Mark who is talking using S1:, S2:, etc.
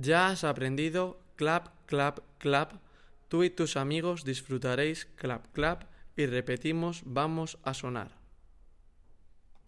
S1: Ya has aprendido clap, clap, clap. Tú y tus amigos disfrutaréis clap, clap y repetimos vamos a sonar.